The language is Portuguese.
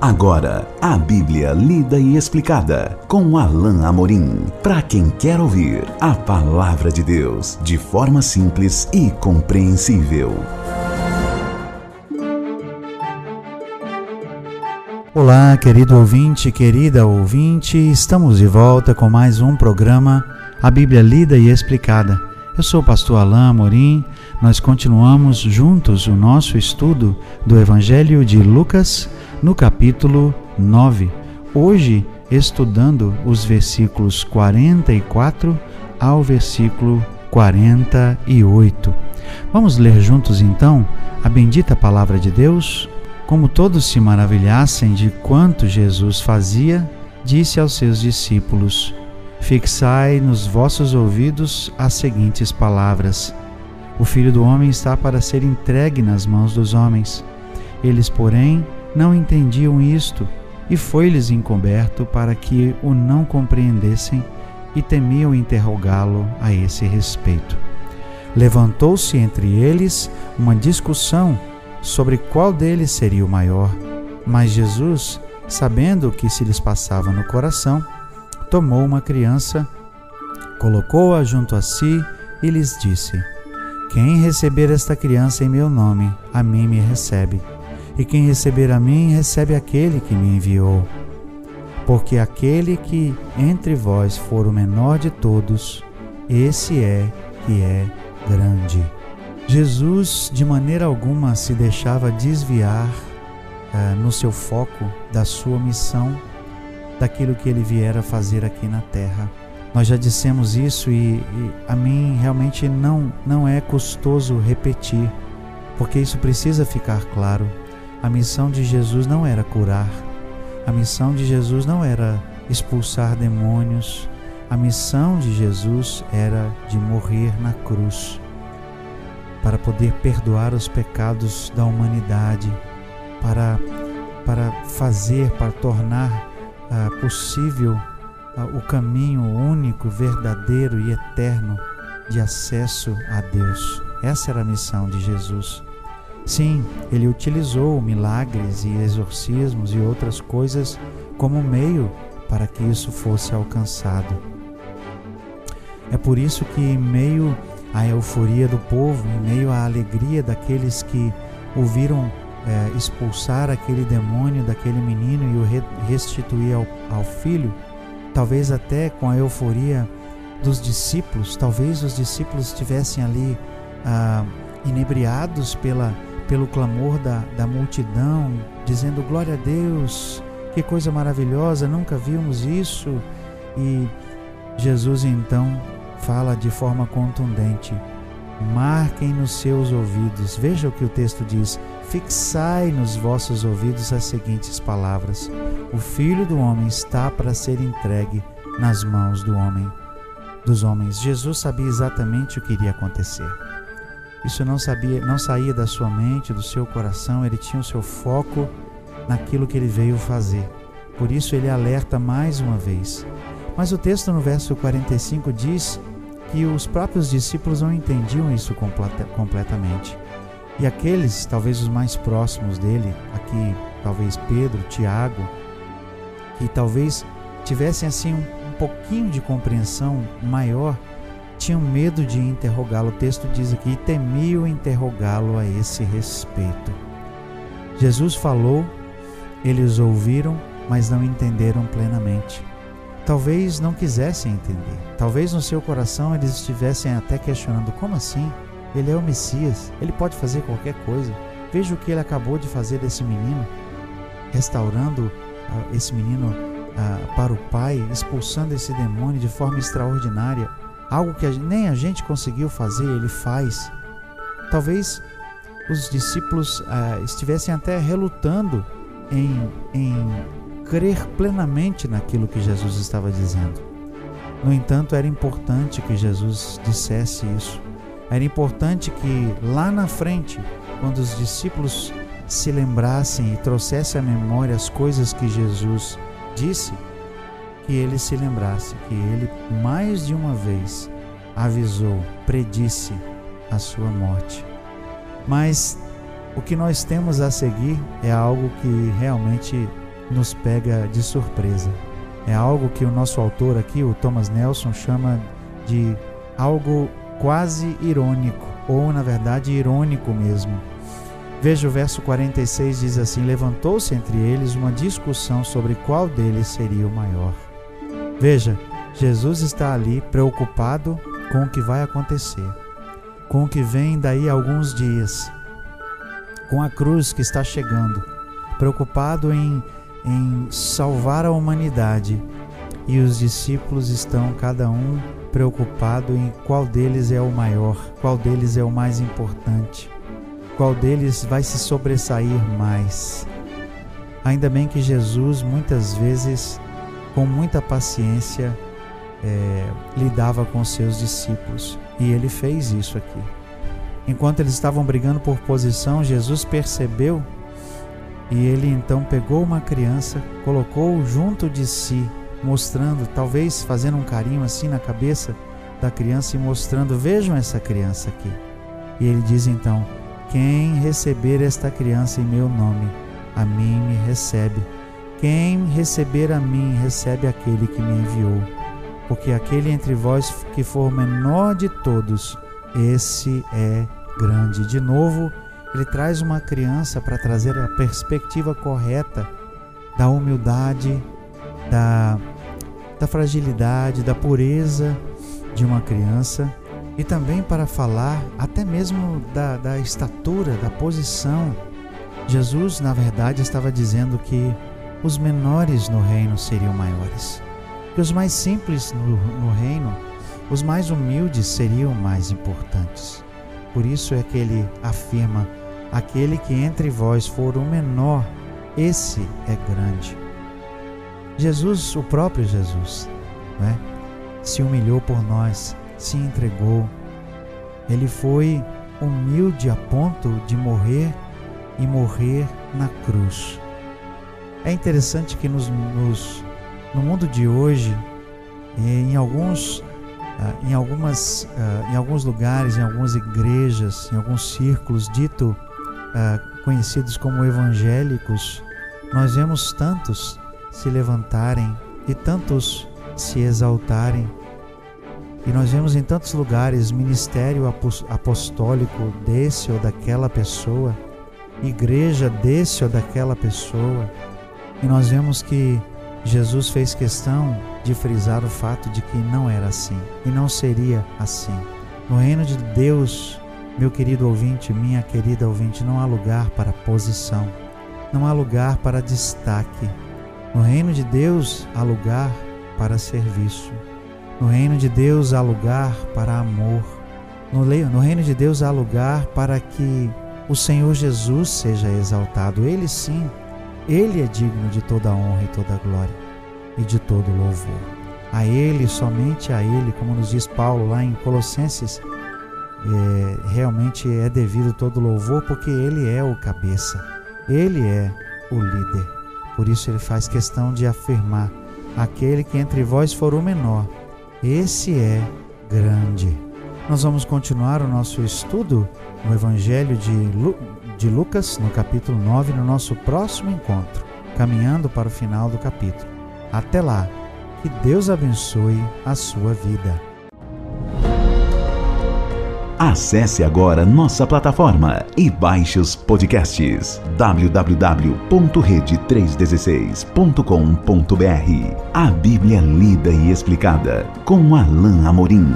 Agora, a Bíblia lida e explicada com Alain Amorim. Para quem quer ouvir a palavra de Deus de forma simples e compreensível. Olá, querido ouvinte, querida ouvinte, estamos de volta com mais um programa A Bíblia lida e explicada. Eu sou o pastor Alain Amorim. Nós continuamos juntos o nosso estudo do Evangelho de Lucas no capítulo 9. Hoje, estudando os versículos 44 ao versículo 48. Vamos ler juntos então a bendita palavra de Deus? Como todos se maravilhassem de quanto Jesus fazia, disse aos seus discípulos: Fixai nos vossos ouvidos as seguintes palavras: O filho do homem está para ser entregue nas mãos dos homens. Eles, porém, não entendiam isto, e foi-lhes encoberto para que o não compreendessem e temiam interrogá-lo a esse respeito. Levantou-se entre eles uma discussão sobre qual deles seria o maior, mas Jesus, sabendo o que se lhes passava no coração, tomou uma criança, colocou-a junto a si e lhes disse: Quem receber esta criança em meu nome, a mim me recebe e quem receber a mim, recebe aquele que me enviou. Porque aquele que entre vós for o menor de todos, esse é que é grande. Jesus, de maneira alguma, se deixava desviar eh, no seu foco da sua missão, daquilo que ele viera fazer aqui na terra. Nós já dissemos isso e, e a mim realmente não, não é custoso repetir, porque isso precisa ficar claro. A missão de Jesus não era curar, a missão de Jesus não era expulsar demônios, a missão de Jesus era de morrer na cruz para poder perdoar os pecados da humanidade, para, para fazer, para tornar uh, possível uh, o caminho único, verdadeiro e eterno de acesso a Deus. Essa era a missão de Jesus. Sim, ele utilizou milagres e exorcismos e outras coisas como meio para que isso fosse alcançado. É por isso que, em meio à euforia do povo, em meio à alegria daqueles que ouviram é, expulsar aquele demônio daquele menino e o restituir ao, ao filho, talvez até com a euforia dos discípulos, talvez os discípulos estivessem ali ah, inebriados pela pelo clamor da, da multidão, dizendo glória a Deus, que coisa maravilhosa, nunca vimos isso. E Jesus então fala de forma contundente: marquem nos seus ouvidos, veja o que o texto diz: fixai nos vossos ouvidos as seguintes palavras: O filho do homem está para ser entregue nas mãos do homem, dos homens. Jesus sabia exatamente o que iria acontecer. Isso não sabia, não saía da sua mente, do seu coração, ele tinha o seu foco naquilo que ele veio fazer. Por isso ele alerta mais uma vez. Mas o texto no verso 45 diz que os próprios discípulos não entendiam isso completamente. E aqueles, talvez os mais próximos dele, aqui talvez Pedro, Tiago, que talvez tivessem assim um, um pouquinho de compreensão maior, tinham medo de interrogá-lo. O texto diz aqui: temiam interrogá-lo a esse respeito. Jesus falou, eles ouviram, mas não entenderam plenamente. Talvez não quisessem entender. Talvez no seu coração eles estivessem até questionando: como assim? Ele é o Messias, ele pode fazer qualquer coisa. Veja o que ele acabou de fazer desse menino, restaurando uh, esse menino uh, para o Pai, expulsando esse demônio de forma extraordinária. Algo que nem a gente conseguiu fazer, ele faz. Talvez os discípulos ah, estivessem até relutando em, em crer plenamente naquilo que Jesus estava dizendo. No entanto, era importante que Jesus dissesse isso. Era importante que lá na frente, quando os discípulos se lembrassem e trouxessem à memória as coisas que Jesus disse, que ele se lembrasse que ele mais de uma vez avisou, predisse a sua morte. Mas o que nós temos a seguir é algo que realmente nos pega de surpresa. É algo que o nosso autor aqui, o Thomas Nelson, chama de algo quase irônico, ou na verdade irônico mesmo. Veja o verso 46 diz assim: Levantou-se entre eles uma discussão sobre qual deles seria o maior. Veja, Jesus está ali preocupado com o que vai acontecer, com o que vem daí a alguns dias, com a cruz que está chegando, preocupado em, em salvar a humanidade. E os discípulos estão, cada um, preocupado em qual deles é o maior, qual deles é o mais importante, qual deles vai se sobressair mais. Ainda bem que Jesus, muitas vezes, com muita paciência, é, lidava com seus discípulos. E ele fez isso aqui. Enquanto eles estavam brigando por posição, Jesus percebeu e ele então pegou uma criança, colocou junto de si, mostrando, talvez fazendo um carinho assim na cabeça da criança e mostrando: Vejam essa criança aqui. E ele diz então: Quem receber esta criança em meu nome, a mim me recebe. Quem receber a mim, recebe aquele que me enviou porque aquele entre vós que for menor de todos, esse é grande. De novo, ele traz uma criança para trazer a perspectiva correta da humildade, da, da fragilidade, da pureza de uma criança e também para falar até mesmo da, da estatura, da posição. Jesus, na verdade, estava dizendo que os menores no reino seriam maiores que os mais simples no, no reino, os mais humildes seriam mais importantes. Por isso é que ele afirma: aquele que entre vós for o menor, esse é grande. Jesus, o próprio Jesus, né, se humilhou por nós, se entregou. Ele foi humilde a ponto de morrer e morrer na cruz. É interessante que nos, nos no mundo de hoje, em alguns, ah, em algumas, ah, em alguns lugares, em algumas igrejas, em alguns círculos dito ah, conhecidos como evangélicos, nós vemos tantos se levantarem e tantos se exaltarem. E nós vemos em tantos lugares ministério apostólico desse ou daquela pessoa, igreja desse ou daquela pessoa. E nós vemos que Jesus fez questão de frisar o fato de que não era assim e não seria assim. No reino de Deus, meu querido ouvinte, minha querida ouvinte, não há lugar para posição, não há lugar para destaque. No reino de Deus há lugar para serviço. No reino de Deus há lugar para amor. No, no reino de Deus há lugar para que o Senhor Jesus seja exaltado. Ele sim ele é digno de toda honra e toda glória e de todo louvor. A Ele, somente a Ele, como nos diz Paulo lá em Colossenses, é, realmente é devido todo louvor, porque Ele é o cabeça, Ele é o líder. Por isso ele faz questão de afirmar: aquele que entre vós for o menor, esse é grande. Nós vamos continuar o nosso estudo no Evangelho de, Lu de Lucas, no capítulo 9, no nosso próximo encontro, caminhando para o final do capítulo. Até lá, que Deus abençoe a sua vida. Acesse agora nossa plataforma e baixe os podcasts www.rede316.com.br. A Bíblia lida e explicada com Alain Amorim.